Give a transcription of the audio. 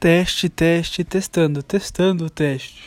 Teste, teste, testando, testando o teste.